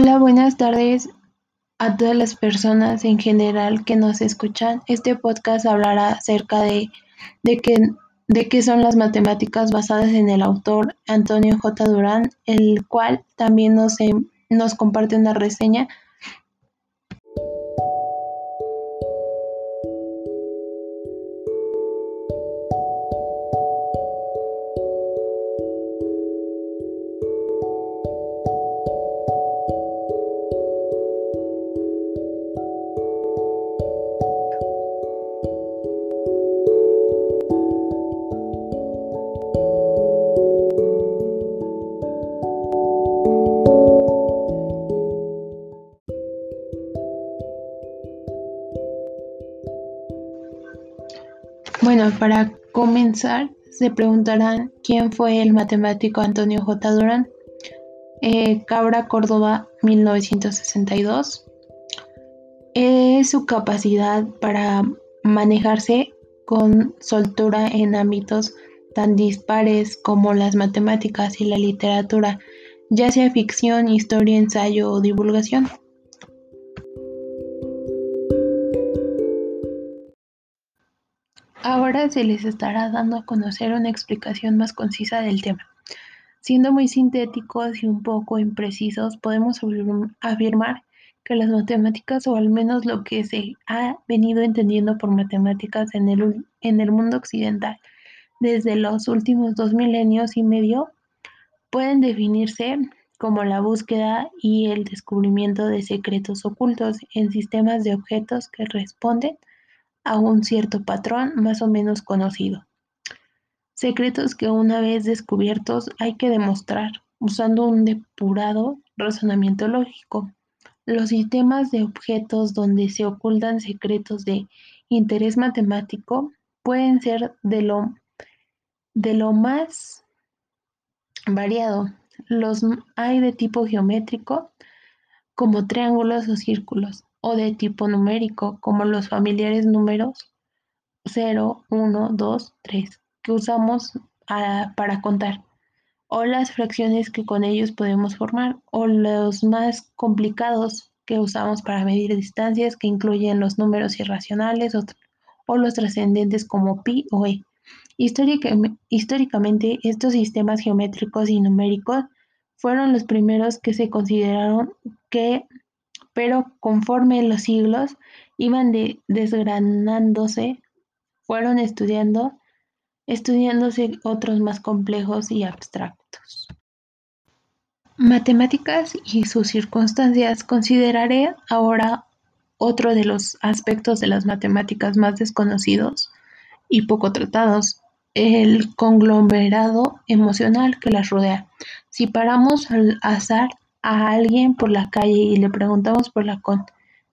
Hola, buenas tardes a todas las personas en general que nos escuchan. Este podcast hablará acerca de, de, qué, de qué son las matemáticas basadas en el autor Antonio J. Durán, el cual también nos, nos comparte una reseña Bueno, para comenzar, se preguntarán quién fue el matemático Antonio J. Durán. Eh, Cabra, Córdoba, 1962. Es su capacidad para manejarse con soltura en ámbitos tan dispares como las matemáticas y la literatura, ya sea ficción, historia, ensayo o divulgación. Ahora se les estará dando a conocer una explicación más concisa del tema. Siendo muy sintéticos y un poco imprecisos, podemos afirmar que las matemáticas, o al menos lo que se ha venido entendiendo por matemáticas en el, en el mundo occidental desde los últimos dos milenios y medio, pueden definirse como la búsqueda y el descubrimiento de secretos ocultos en sistemas de objetos que responden a un cierto patrón más o menos conocido. Secretos que una vez descubiertos hay que demostrar usando un depurado razonamiento lógico. Los sistemas de objetos donde se ocultan secretos de interés matemático pueden ser de lo, de lo más variado. Los hay de tipo geométrico, como triángulos o círculos, o de tipo numérico, como los familiares números 0, 1, 2, 3, que usamos ah, para contar, o las fracciones que con ellos podemos formar, o los más complicados que usamos para medir distancias, que incluyen los números irracionales o, o los trascendentes como pi o e. históricamente, estos sistemas geométricos y numéricos fueron los primeros que se consideraron que pero conforme los siglos iban desgranándose, fueron estudiando, estudiándose otros más complejos y abstractos. Matemáticas y sus circunstancias. Consideraré ahora otro de los aspectos de las matemáticas más desconocidos y poco tratados, el conglomerado emocional que las rodea. Si paramos al azar a alguien por la calle y le preguntamos por la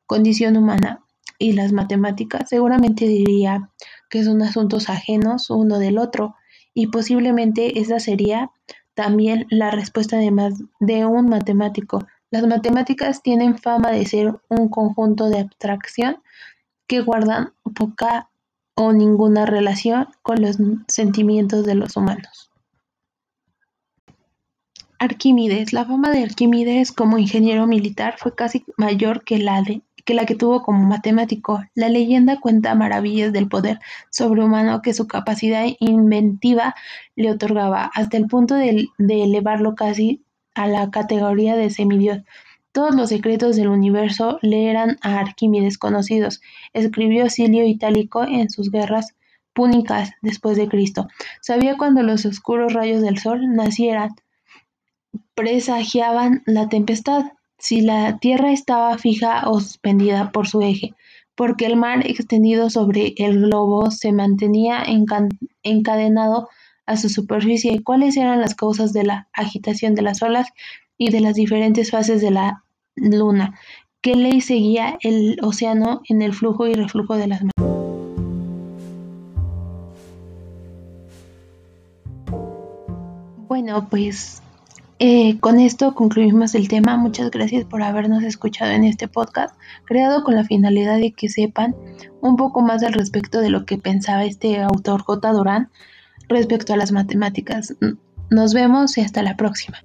condición humana y las matemáticas, seguramente diría que son asuntos ajenos uno del otro y posiblemente esa sería también la respuesta de, de un matemático. Las matemáticas tienen fama de ser un conjunto de abstracción que guardan poca o ninguna relación con los sentimientos de los humanos. Arquímedes. La fama de Arquímedes como ingeniero militar fue casi mayor que la, que la que tuvo como matemático. La leyenda cuenta maravillas del poder sobrehumano que su capacidad inventiva le otorgaba, hasta el punto de, de elevarlo casi a la categoría de semidios. Todos los secretos del universo le eran a Arquímedes conocidos. Escribió Silio Itálico en sus guerras púnicas después de Cristo. Sabía cuando los oscuros rayos del sol nacieran presagiaban la tempestad, si la tierra estaba fija o suspendida por su eje, porque el mar extendido sobre el globo se mantenía encadenado a su superficie, cuáles eran las causas de la agitación de las olas y de las diferentes fases de la luna, qué ley seguía el océano en el flujo y reflujo de las. Bueno, pues eh, con esto concluimos el tema. Muchas gracias por habernos escuchado en este podcast, creado con la finalidad de que sepan un poco más al respecto de lo que pensaba este autor J. Durán respecto a las matemáticas. Nos vemos y hasta la próxima.